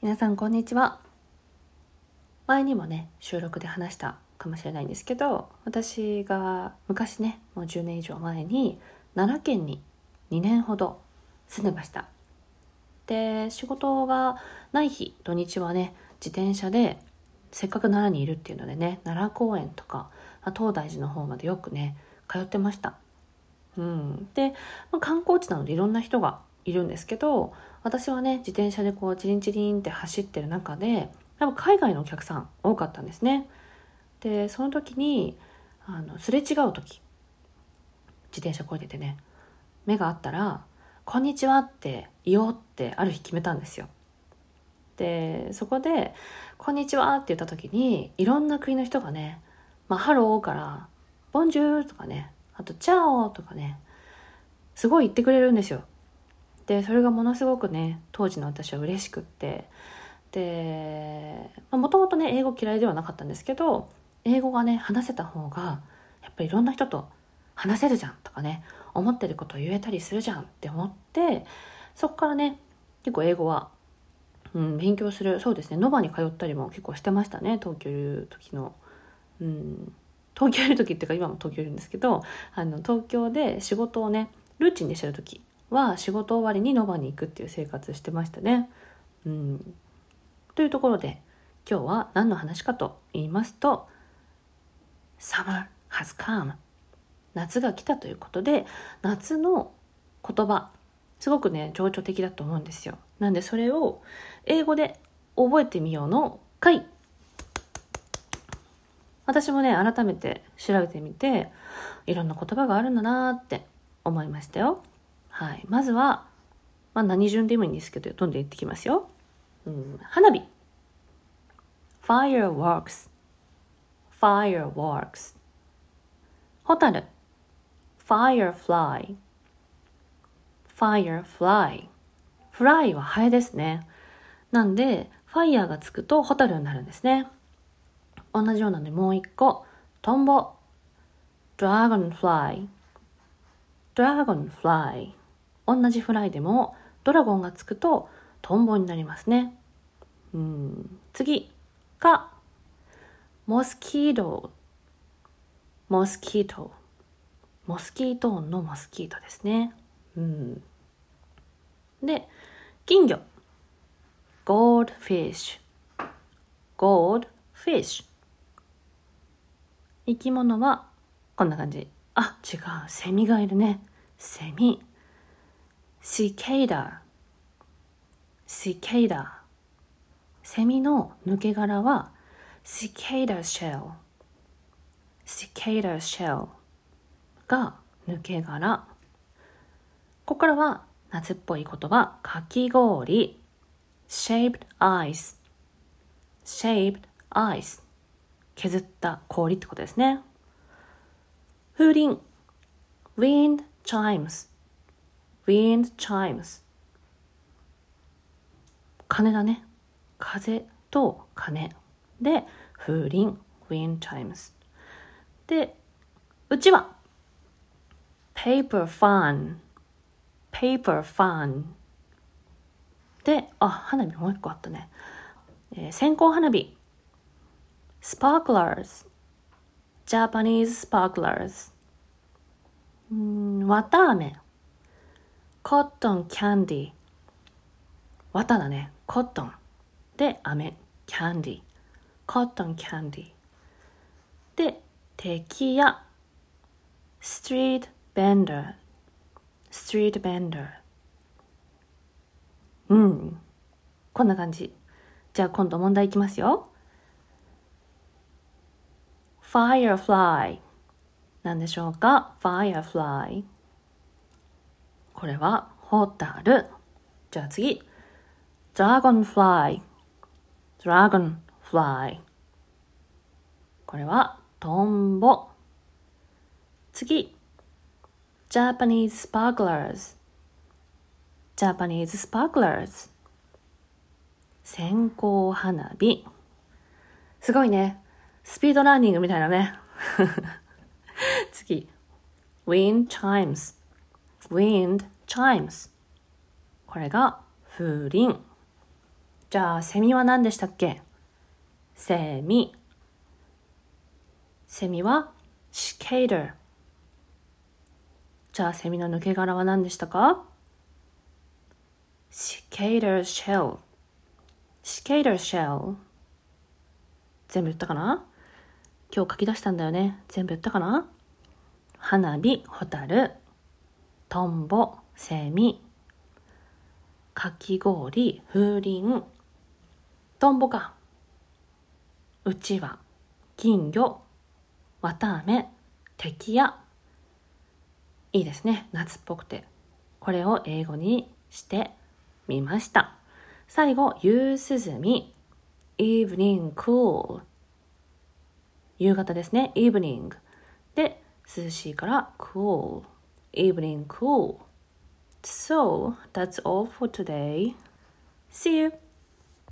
皆さんこんにちは。前にもね収録で話したかもしれないんですけど私が昔ねもう10年以上前に奈良県に2年ほど住んでました。で仕事がない日土日はね自転車でせっかく奈良にいるっていうのでね奈良公園とか東大寺の方までよくね通ってました。うん、で、まあ、観光地なのでいろんな人がいるんですけど私はね自転車でこうチリンチリンって走ってる中でやっぱ海外のお客さん多かったんですね。でその時にあのすれ違う時自転車こいでてね目があったら「こんにちは」って言おうってある日決めたんですよ。でそこで「こんにちは」って言った時にいろんな国の人がね「まあ、ハロー」から「 Bonjour」とかねあと「チャオ」とかねすごい言ってくれるんですよ。でそれがものすごくね当時の私は嬉しくってでもともとね英語嫌いではなかったんですけど英語がね話せた方がやっぱりいろんな人と話せるじゃんとかね思ってることを言えたりするじゃんって思ってそこからね結構英語は、うん、勉強するそうですねノバに通ったりも結構してましたね東京いる時の。うん東京いる時っていうか今も東京いるんですけどあの東京で仕事をねルーチンでしてる時は仕事終わりにノバに行くっていう生活してましたね。うん、というところで今日は何の話かと言いますと Summer has come 夏が来たということで夏の言葉すごくね情緒的だと思うんですよ。なんでそれを英語で覚えてみようの回私もね改めて調べてみていろんな言葉があるんだなって思いましたよ。はい。まずは、まあ何順でもいいんですけど、どんどん言ってきますよ。うん、花火。fireworks, fireworks. ホタル。firefly, firefly. fly はハエですね。なんで、ファイヤーがつくとホタルになるんですね。同じようなのでもう一個、トンボ。dragonfly, dragonfly 同じフライでもドラゴンがつくとトンボになりますね。うん。次。がモスキート。モスキート。モスキート音のモスキートですね。うん。で金魚。 Goldfish。Goldfish。生き物はこんな感じ。あ、違う。セミがいるね。セミ。 Cicada。Cicada。セミの抜け殻は cicada shell。シケイダシェルが抜け殻。ここからは夏っぽい言葉、かき氷。shaped ice。shaped ice。削った氷ってことですね。風鈴 wind chimes wind chimes 鐘だね風と鐘で風鈴 wind chimes でうちは paper fan paper fan であ花火もう一個あったね、えー、線香花火 sparklers Japanese sparklers うん綿飴コットンキャンディー綿だね。コットンで飴。キャンディーコットンキャンディーで敵やストリートベンダーストリートベンダーうん。こんな感じ。じゃあ今度問題いきますよ。firefly 何でしょうか？firefly これはホタルじゃあ次 dragonfly dragonfly これはトンボ次 Japanese sparklers Japanese sparklers 線香花火すごいねスピードランニングみたいなね。次。wind chimes. Wind chimes. これが風鈴。じゃあ、セミは何でしたっけ？セミ。セミはシケーター。じゃあ、セミの抜け殻は何でしたか？シケーターシェル。シケーターシェル。全部言ったかな？今日書き出したんだよね。全部言ったかな？花火、ホタル、トンボ、セミ、かき氷、風鈴、トンボか。うちわ、金魚、わたあめ、敵や。いいですね。夏っぽくて。これを英語にしてみました。最後、夕涼み、evening cool。夕方ですね。evening。で、涼しいから cool。Evening cool. So, that's all for today. See you!